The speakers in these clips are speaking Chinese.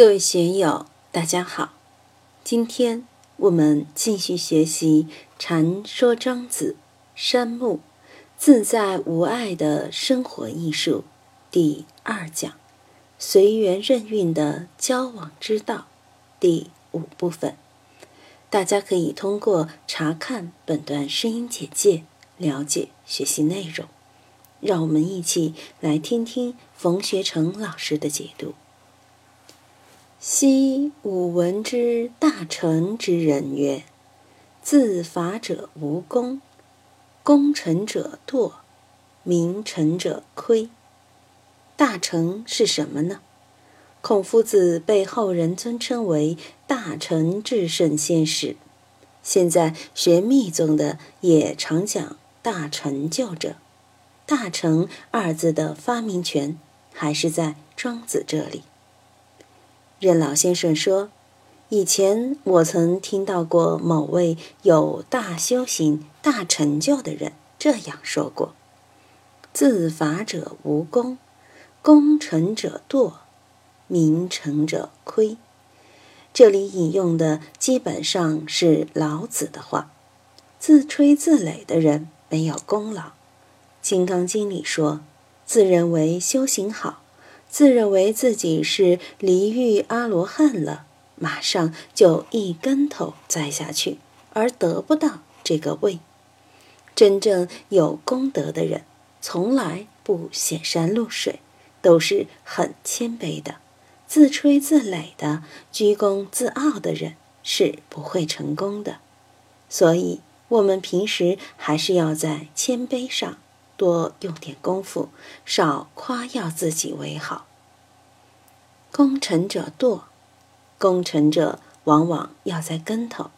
各位学友，大家好。今天我们继续学习《禅说庄子》山木自在无碍的生活艺术第二讲“随缘任运的交往之道”第五部分。大家可以通过查看本段声音简介了解学习内容。让我们一起来听听冯学成老师的解读。昔吾闻之大成之人曰：“自伐者无功，功成者惰，名成者亏。”大成是什么呢？孔夫子被后人尊称为大成至圣先师，现在学密宗的也常讲大成就者。大成二字的发明权还是在庄子这里。任老先生说：“以前我曾听到过某位有大修行、大成就的人这样说过：‘自伐者无功，功成者惰，名成者亏。’这里引用的基本上是老子的话。自吹自擂的人没有功劳，《金刚经》里说：‘自认为修行好。’”自认为自己是离欲阿罗汉了，马上就一跟头栽下去，而得不到这个位。真正有功德的人，从来不显山露水，都是很谦卑的。自吹自擂的、居功自傲的人是不会成功的。所以，我们平时还是要在谦卑上。多用点功夫，少夸耀自己为好。功成者惰，功成者往往要在跟头。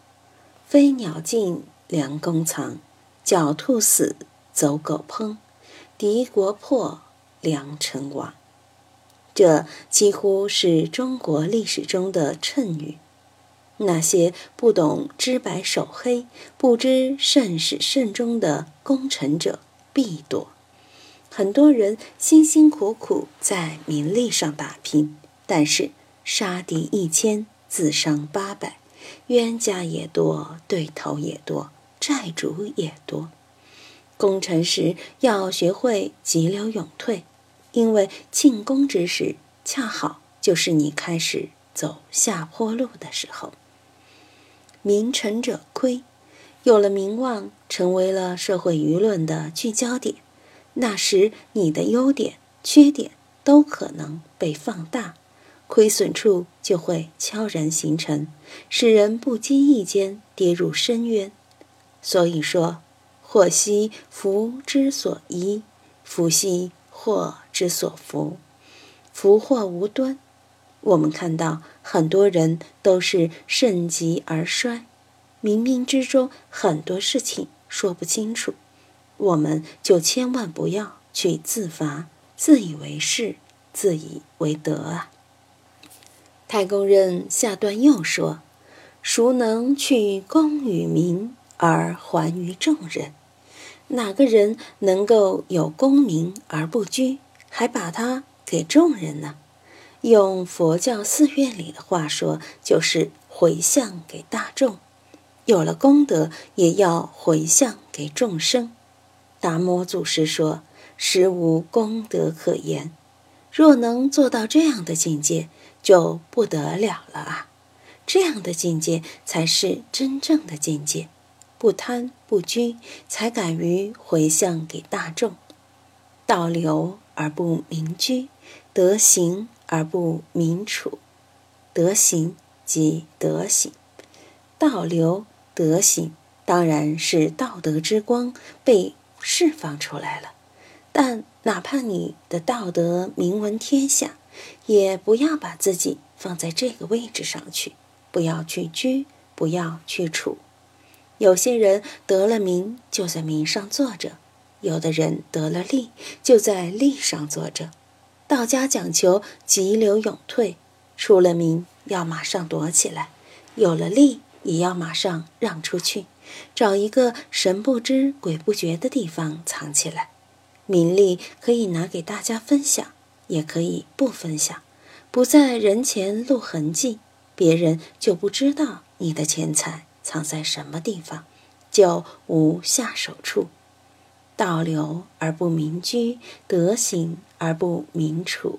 飞鸟尽，良弓藏；狡兔死，走狗烹；敌国破，良臣亡。这几乎是中国历史中的谶语。那些不懂知白守黑、不知慎始慎终的功臣者。必多，很多人辛辛苦苦在名利上打拼，但是杀敌一千，自伤八百，冤家也多，对头也多，债主也多。功成时要学会急流勇退，因为庆功之时，恰好就是你开始走下坡路的时候。名成者亏。有了名望，成为了社会舆论的聚焦点，那时你的优点、缺点都可能被放大，亏损处就会悄然形成，使人不经意间跌入深渊。所以说，祸兮福之所依，福兮祸之所伏，福祸无端。我们看到很多人都是盛极而衰。冥冥之中很多事情说不清楚，我们就千万不要去自罚、自以为是、自以为得啊！太公任下段又说：“孰能去功与名而还于众人？哪个人能够有功名而不居，还把他给众人呢？用佛教寺院里的话说，就是回向给大众。”有了功德，也要回向给众生。达摩祖师说：“实无功德可言。”若能做到这样的境界，就不得了了啊！这样的境界才是真正的境界，不贪不居，才敢于回向给大众。道流而不明居，德行而不明处。德行即德行，道流。德行当然是道德之光被释放出来了，但哪怕你的道德名闻天下，也不要把自己放在这个位置上去，不要去居，不要去处。有些人得了名就在名上坐着，有的人得了利就在利上坐着。道家讲求急流勇退，出了名要马上躲起来，有了利。也要马上让出去，找一个神不知鬼不觉的地方藏起来。名利可以拿给大家分享，也可以不分享。不在人前露痕迹，别人就不知道你的钱财藏在什么地方，就无下手处。道流而不明居，德行而不明处，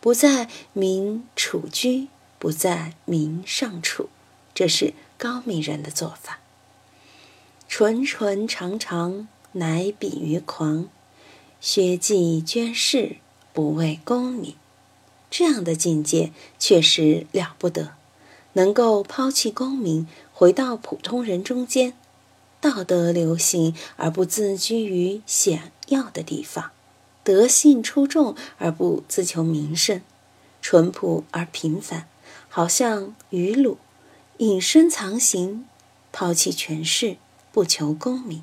不在明处居，不在明上处，这是高明人的做法。纯纯常常，乃比于狂；薛稷捐世，不为功名。这样的境界确实了不得，能够抛弃功名，回到普通人中间，道德流行而不自居于显要的地方，德性出众而不自求名声，淳朴而平凡，好像鱼鲁，隐身藏形，抛弃权势。不求功名，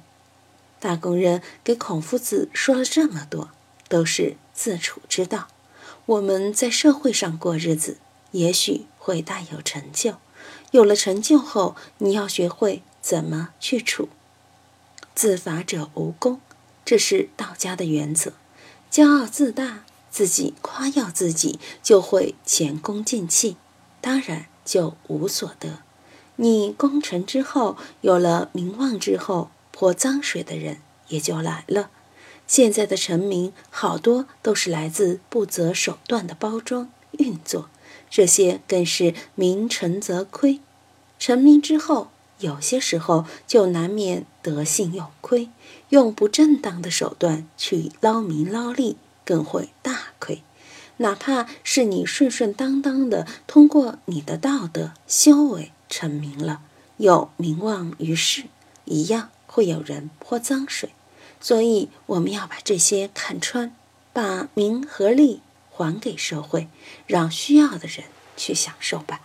大工人给孔夫子说了这么多，都是自处之道。我们在社会上过日子，也许会大有成就。有了成就后，你要学会怎么去处。自伐者无功，这是道家的原则。骄傲自大，自己夸耀自己，就会前功尽弃，当然就无所得。你功成之后，有了名望之后，泼脏水的人也就来了。现在的成名，好多都是来自不择手段的包装运作，这些更是名成则亏。成名之后，有些时候就难免德性有亏，用不正当的手段去捞名捞利，更会大亏。哪怕是你顺顺当当的通过你的道德修为。成名了，有名望于世，一样会有人泼脏水，所以我们要把这些看穿，把名和利还给社会，让需要的人去享受吧。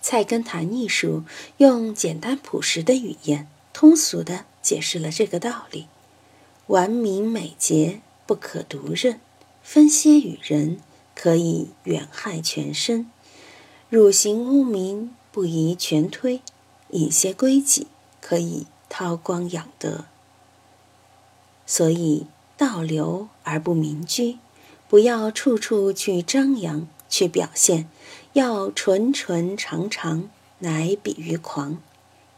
菜根谭艺术用简单朴实的语言，通俗的解释了这个道理：完名美节不可独任，分些与人，可以远害全身。汝行污名，不宜全推；引些规矩，可以韬光养德。所以道流而不明居，不要处处去张扬、去表现，要纯纯常常，乃比于狂。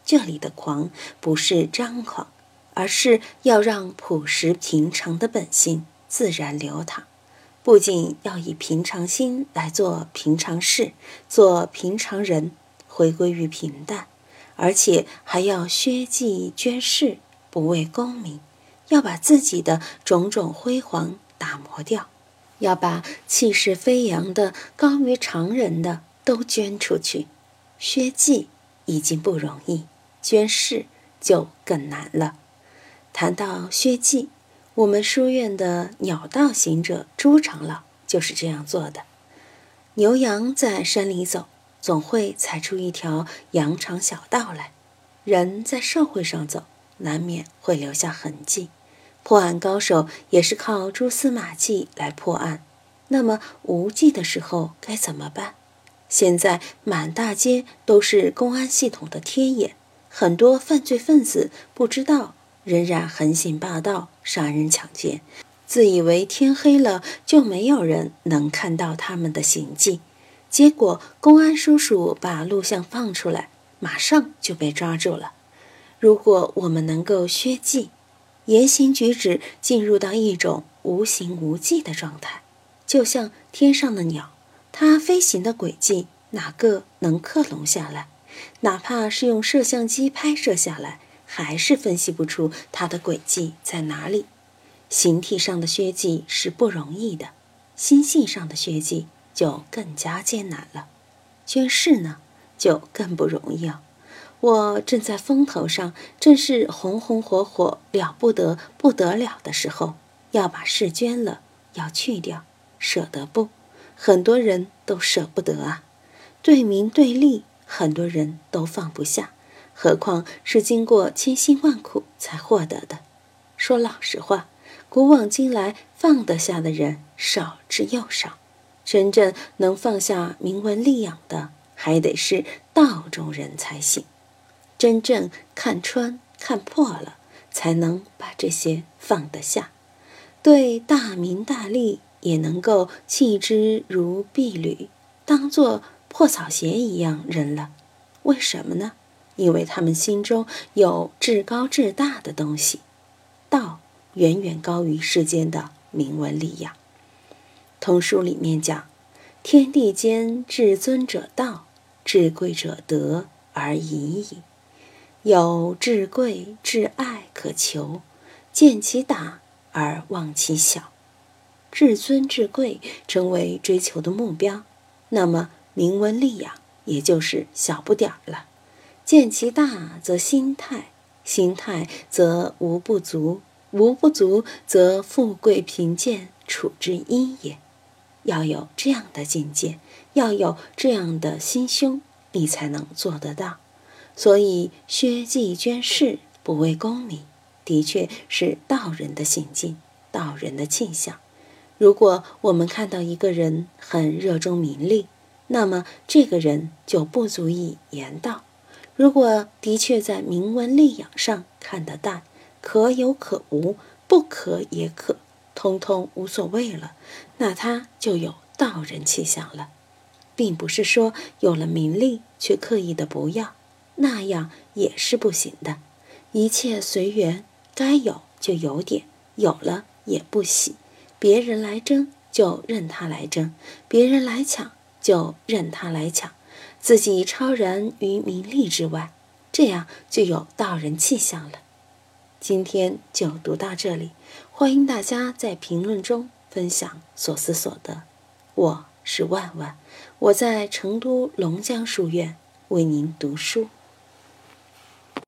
这里的狂不是张狂，而是要让朴实平常的本性自然流淌。不仅要以平常心来做平常事，做平常人，回归于平淡，而且还要削迹捐世，不为功名，要把自己的种种辉煌打磨掉，要把气势飞扬的、高于常人的都捐出去。削迹已经不容易，捐世就更难了。谈到削迹。我们书院的鸟道行者朱长老就是这样做的。牛羊在山里走，总会踩出一条羊肠小道来；人在社会上走，难免会留下痕迹。破案高手也是靠蛛丝马迹来破案。那么无迹的时候该怎么办？现在满大街都是公安系统的天眼，很多犯罪分子不知道。仍然横行霸道、杀人抢劫，自以为天黑了就没有人能看到他们的行迹。结果公安叔叔把录像放出来，马上就被抓住了。如果我们能够削迹，言行举止进入到一种无形无迹的状态，就像天上的鸟，它飞行的轨迹哪个能克隆下来？哪怕是用摄像机拍摄下来。还是分析不出它的轨迹在哪里。形体上的血迹是不容易的，心性上的血迹就更加艰难了。捐世呢，就更不容易啊！我正在风头上，正是红红火火、了不得不得了的时候，要把事捐了，要去掉，舍得不？很多人都舍不得啊。对名对利，很多人都放不下。何况是经过千辛万苦才获得的。说老实话，古往今来放得下的人少之又少。真正能放下名闻利养的，还得是道中人才行。真正看穿、看破了，才能把这些放得下。对大名大利也能够弃之如敝履，当做破草鞋一样扔了。为什么呢？因为他们心中有至高至大的东西，道远远高于世间的名闻利养。通书里面讲：“天地间至尊者道，至贵者德而已矣。有至贵至爱可求，见其大而忘其小。至尊至贵成为追求的目标，那么名闻利养也就是小不点儿了。见其大则心态，心态则无不足，无不足则富贵贫贱处之一也。”要有这样的境界，要有这样的心胸，你才能做得到。所以，薛继捐士不为功名，的确是道人的行径，道人的气象。如果我们看到一个人很热衷名利，那么这个人就不足以言道。如果的确在名闻利养上看得淡，可有可无，不可也可。通通无所谓了，那他就有道人气象了，并不是说有了名利却刻意的不要，那样也是不行的。一切随缘，该有就有点，有了也不喜。别人来争就任他来争，别人来抢就任他来抢，自己超然于名利之外，这样就有道人气象了。今天就读到这里，欢迎大家在评论中分享所思所得。我是万万，我在成都龙江书院为您读书。